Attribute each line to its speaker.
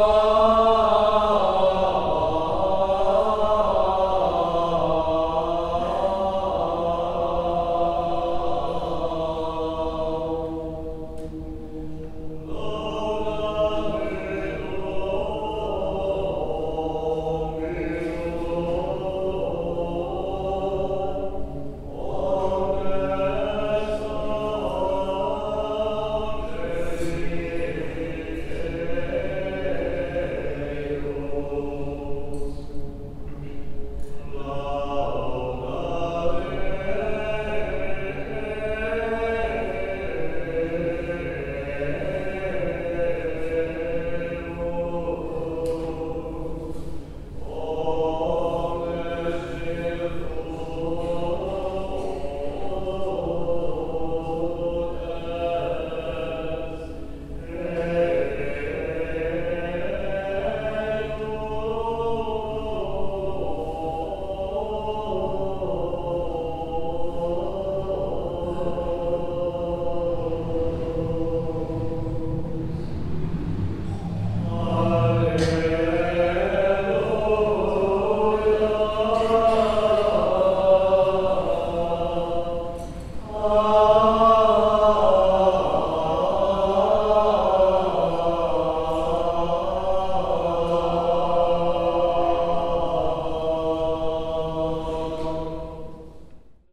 Speaker 1: Oh.